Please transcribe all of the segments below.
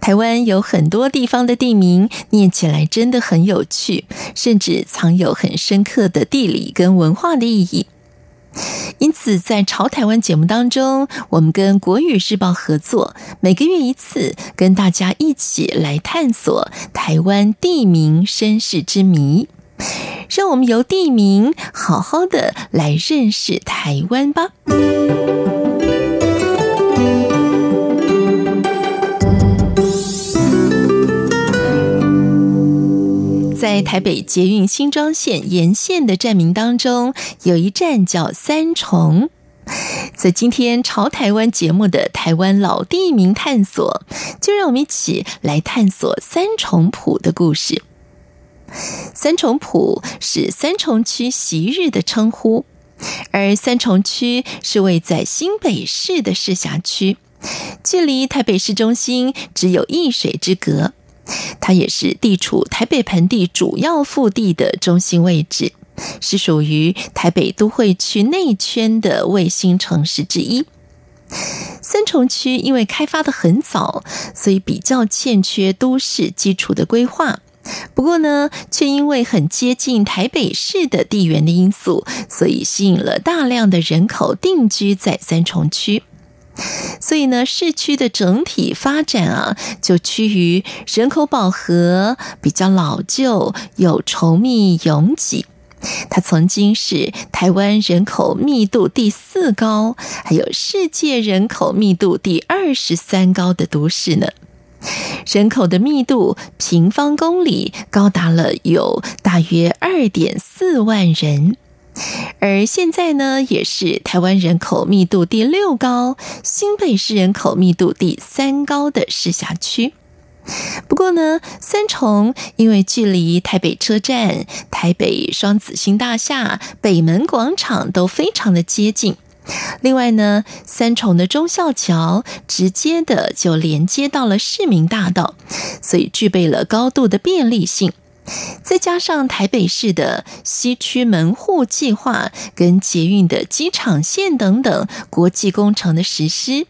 台湾有很多地方的地名，念起来真的很有趣，甚至藏有很深刻的地理跟文化的意义。因此，在《潮台湾》节目当中，我们跟国语日报合作，每个月一次，跟大家一起来探索台湾地名身世之谜。让我们由地名好好的来认识台湾吧。台北捷运新庄线沿线的站名当中，有一站叫三重。在今天《潮台湾》节目的台湾老地名探索，就让我们一起来探索三重埔的故事。三重埔是三重区昔日的称呼，而三重区是位在新北市的市辖区，距离台北市中心只有一水之隔。它也是地处台北盆地主要腹地的中心位置，是属于台北都会区内圈的卫星城市之一。三重区因为开发得很早，所以比较欠缺都市基础的规划。不过呢，却因为很接近台北市的地缘的因素，所以吸引了大量的人口定居在三重区。所以呢，市区的整体发展啊，就趋于人口饱和、比较老旧、又稠密拥挤。它曾经是台湾人口密度第四高，还有世界人口密度第二十三高的都市呢。人口的密度，平方公里高达了有大约二点四万人，而现在呢，也是台湾人口密度第六高、新北市人口密度第三高的市辖区。不过呢，三重因为距离台北车站、台北双子星大厦、北门广场都非常的接近。另外呢，三重的忠孝桥直接的就连接到了市民大道，所以具备了高度的便利性。再加上台北市的西区门户计划跟捷运的机场线等等国际工程的实施，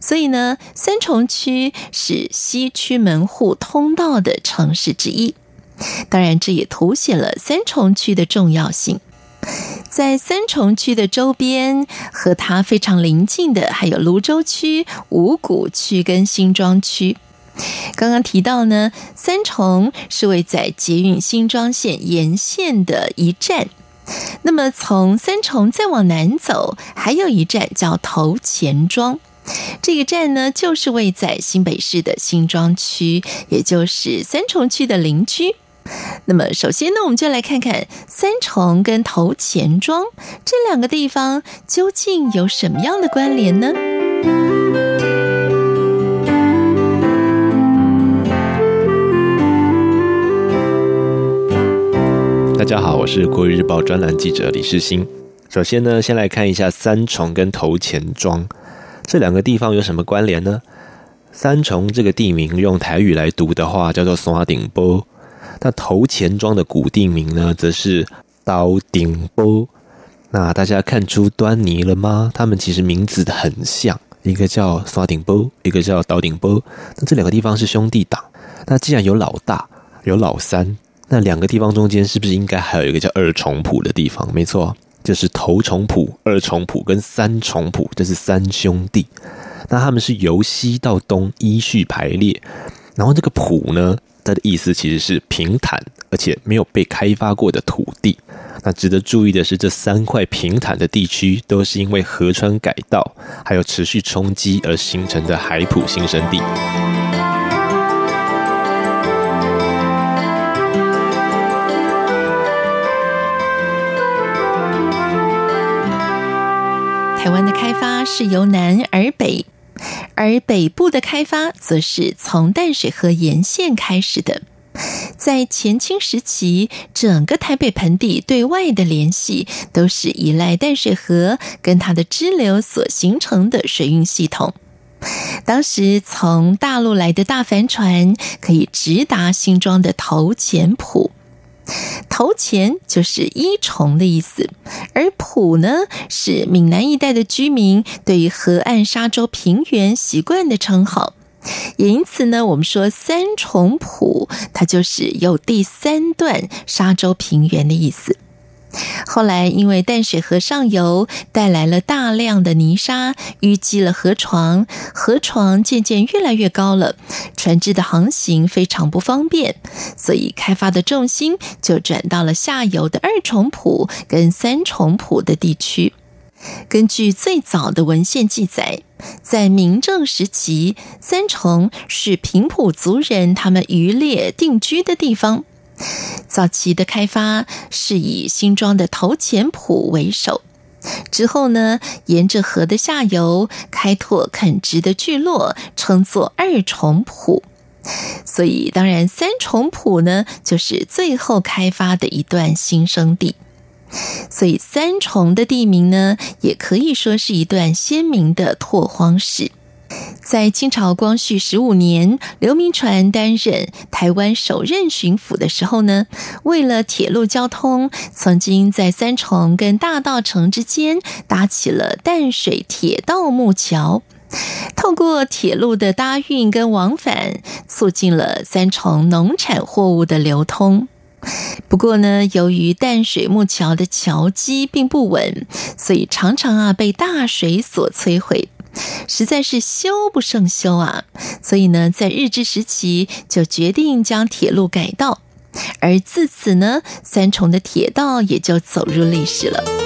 所以呢，三重区是西区门户通道的城市之一。当然，这也凸显了三重区的重要性。在三重区的周边，和它非常邻近的还有芦洲区、五股区跟新庄区。刚刚提到呢，三重是位在捷运新庄线沿线的一站。那么从三重再往南走，还有一站叫头前庄。这个站呢，就是位在新北市的新庄区，也就是三重区的邻居。那么，首先呢，我们就来看看三重跟头前庄这两个地方究竟有什么样的关联呢？大家好，我是国语日报专栏记者李世新。首先呢，先来看一下三重跟头前庄这两个地方有什么关联呢？三重这个地名用台语来读的话，叫做山顶坡。那头前庄的古地名呢，则是斗阵埔。那大家看出端倪了吗？他们其实名字很像，一个叫山顶波，一个叫斗阵埔。那这两个地方是兄弟党。那既然有老大，有老三，那两个地方中间是不是应该还有一个叫二重埔的地方？没错，就是头重埔、二重埔跟三重埔，这是三兄弟。那他们是由西到东依序排列，然后这个埔呢，它的意思其实是平坦而且没有被开发过的土地。那值得注意的是，这三块平坦的地区都是因为河川改道还有持续冲积而形成的海浦新生地。台湾的开发是由南而北。而北部的开发则是从淡水河沿线开始的。在前清时期，整个台北盆地对外的联系都是依赖淡水河跟它的支流所形成的水运系统。当时从大陆来的大帆船可以直达新庄的头前埔。头前就是一重的意思，而浦呢是闽南一带的居民对于河岸沙洲平原习惯的称号，也因此呢，我们说三重浦，它就是有第三段沙洲平原的意思。后来，因为淡水河上游带来了大量的泥沙，淤积了河床，河床渐渐越来越高了，船只的航行非常不方便，所以开发的重心就转到了下游的二重埔跟三重埔的地区。根据最早的文献记载，在明郑时期，三重是平埔族人他们渔猎定居的地方。早期的开发是以新庄的头前埔为首，之后呢，沿着河的下游开拓垦殖的聚落，称作二重埔。所以，当然三重埔呢，就是最后开发的一段新生地。所以，三重的地名呢，也可以说是一段鲜明的拓荒史。在清朝光绪十五年，刘铭传担任台湾首任巡抚的时候呢，为了铁路交通，曾经在三重跟大道城之间搭起了淡水铁道木桥，透过铁路的搭运跟往返，促进了三重农产货物的流通。不过呢，由于淡水木桥的桥基并不稳，所以常常啊被大水所摧毁。实在是修不胜修啊，所以呢，在日治时期就决定将铁路改道，而自此呢，三重的铁道也就走入历史了。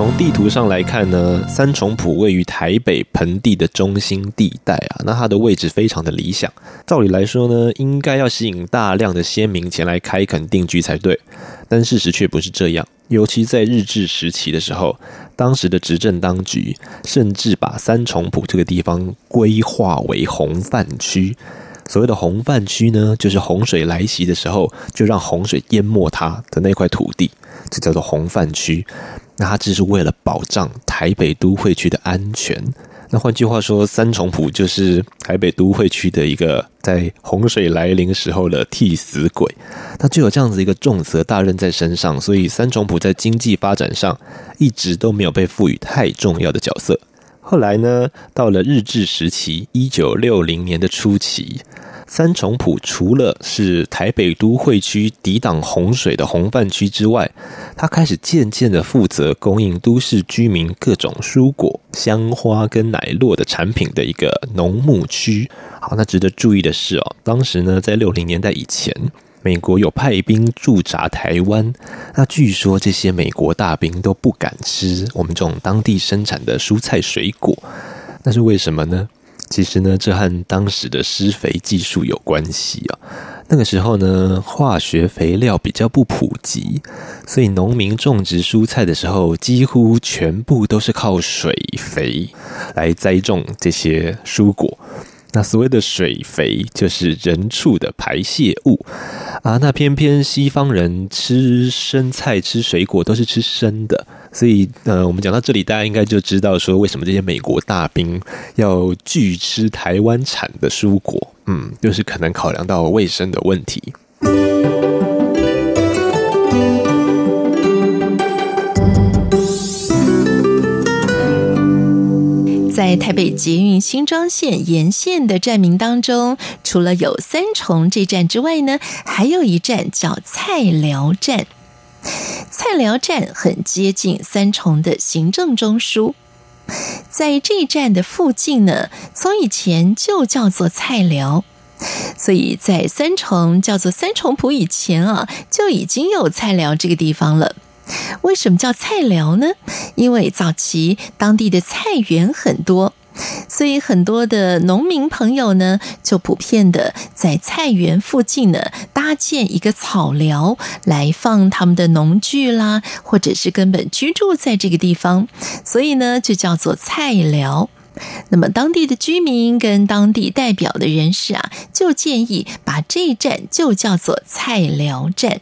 从地图上来看呢，三重埔位于台北盆地的中心地带啊，那它的位置非常的理想。照理来说呢，应该要吸引大量的先民前来开垦定居才对，但事实却不是这样。尤其在日治时期的时候，当时的执政当局甚至把三重埔这个地方规划为洪泛区。所谓的洪泛区呢，就是洪水来袭的时候，就让洪水淹没它的那块土地，这叫做洪泛区。那它只是为了保障台北都会区的安全。那换句话说，三重埔就是台北都会区的一个在洪水来临时候的替死鬼。那就有这样子一个重责大任在身上，所以三重埔在经济发展上一直都没有被赋予太重要的角色。后来呢，到了日治时期，一九六零年的初期，三重埔除了是台北都会区抵挡洪水的洪泛区之外，它开始渐渐的负责供应都市居民各种蔬果、香花跟奶酪的产品的一个农牧区。好，那值得注意的是哦，当时呢，在六零年代以前。美国有派兵驻扎台湾，那据说这些美国大兵都不敢吃我们这种当地生产的蔬菜水果，那是为什么呢？其实呢，这和当时的施肥技术有关系啊。那个时候呢，化学肥料比较不普及，所以农民种植蔬菜的时候，几乎全部都是靠水肥来栽种这些蔬果。那所谓的水肥就是人畜的排泄物啊，那偏偏西方人吃生菜、吃水果都是吃生的，所以呃，我们讲到这里，大家应该就知道说，为什么这些美国大兵要拒吃台湾产的蔬果，嗯，就是可能考量到卫生的问题。在台北捷运新庄线沿线的站名当中，除了有三重这站之外呢，还有一站叫菜寮站。菜寮站很接近三重的行政中枢，在这一站的附近呢，从以前就叫做菜寮，所以在三重叫做三重埔以前啊，就已经有菜寮这个地方了。为什么叫菜寮呢？因为早期当地的菜园很多，所以很多的农民朋友呢，就普遍的在菜园附近呢搭建一个草寮，来放他们的农具啦，或者是根本居住在这个地方，所以呢就叫做菜寮。那么当地的居民跟当地代表的人士啊，就建议把这一站就叫做菜寮站。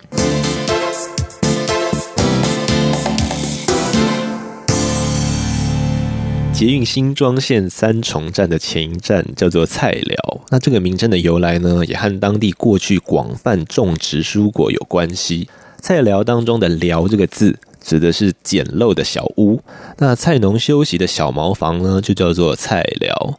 捷运新庄线三重站的前一站叫做菜寮，那这个名称的由来呢，也和当地过去广泛种植蔬果有关系。菜寮当中的“寮”这个字，指的是简陋的小屋。那菜农休息的小茅房呢，就叫做菜寮。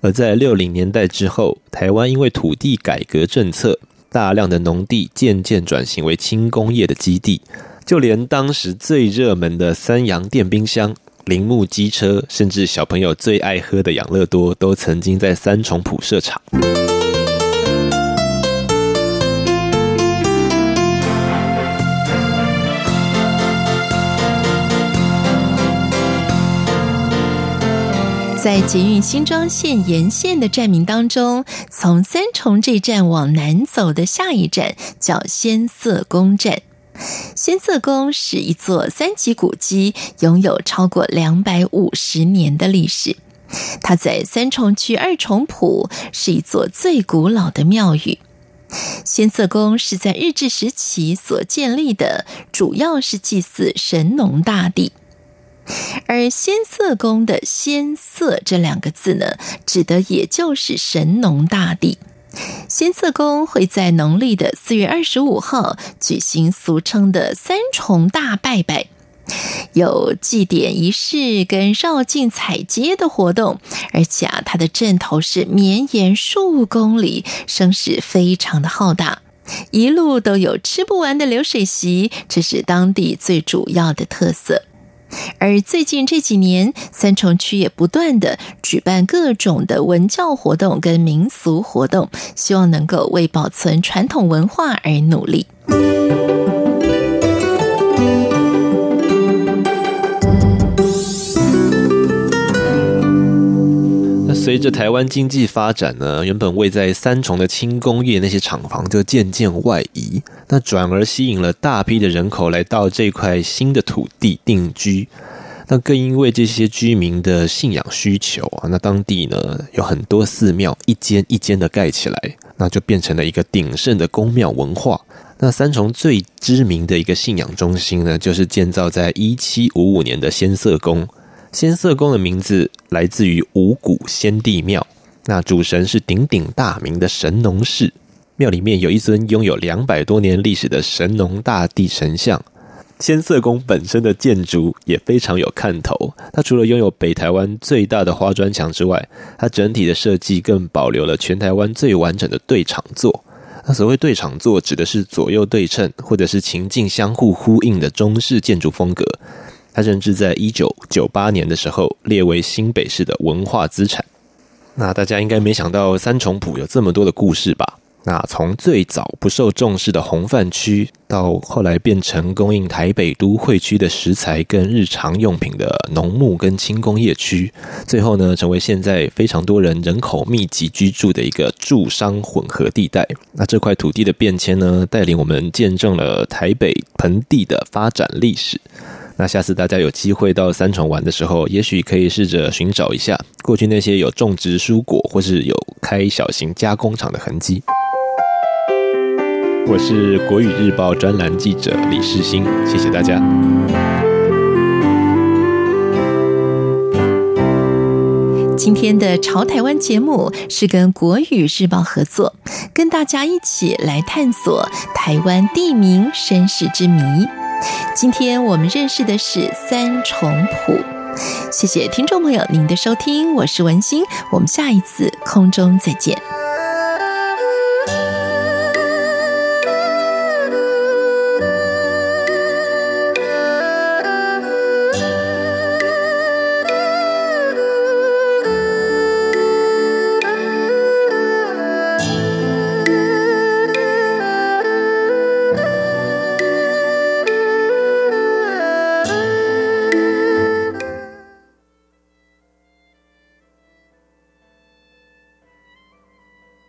而在六零年代之后，台湾因为土地改革政策，大量的农地渐渐转型为轻工业的基地，就连当时最热门的三洋电冰箱。铃木机车，甚至小朋友最爱喝的养乐多，都曾经在三重埔设厂。在捷运新庄线沿线的站名当中，从三重这站往南走的下一站叫先啬宫站。先啬宫是一座三级古迹，拥有超过两百五十年的历史。它在三重区二重埔，是一座最古老的庙宇。先啬宫是在日治时期所建立的，主要是祭祀神农大帝。而先啬宫的“先啬”这两个字呢，指的也就是神农大帝。先啬宫会在农历的四月二十五号举行俗称的三重大拜拜，有祭典仪式跟绕境采街的活动，而且啊，它的阵头是绵延数公里，声势非常的浩大，一路都有吃不完的流水席，这是当地最主要的特色。而最近这几年，三重区也不断地举办各种的文教活动跟民俗活动，希望能够为保存传统文化而努力。随着台湾经济发展呢，原本位在三重的轻工业那些厂房就渐渐外移，那转而吸引了大批的人口来到这块新的土地定居。那更因为这些居民的信仰需求啊，那当地呢有很多寺庙，一间一间的盖起来，那就变成了一个鼎盛的宫庙文化。那三重最知名的一个信仰中心呢，就是建造在一七五五年的先啬宫。先啬宫的名字来自于五谷先帝庙，那主神是鼎鼎大名的神农氏。庙里面有一尊拥有两百多年历史的神农大帝神像。先啬宫本身的建筑也非常有看头，它除了拥有北台湾最大的花砖墙之外，它整体的设计更保留了全台湾最完整的对场座。那所谓对场座，指的是左右对称或者是情境相互呼应的中式建筑风格。它甚至在一九九八年的时候列为新北市的文化资产。那大家应该没想到三重埔有这么多的故事吧？那从最早不受重视的红饭区，到后来变成供应台北都会区的食材跟日常用品的农牧跟轻工业区，最后呢，成为现在非常多人人口密集居住的一个住商混合地带。那这块土地的变迁呢，带领我们见证了台北盆地的发展历史。那下次大家有机会到三重玩的时候，也许可以试着寻找一下过去那些有种植蔬果或是有开小型加工厂的痕迹。我是国语日报专栏记者李世新，谢谢大家。今天的潮台湾节目是跟国语日报合作，跟大家一起来探索台湾地名身世之谜。今天我们认识的是三重谱，谢谢听众朋友您的收听，我是文心，我们下一次空中再见。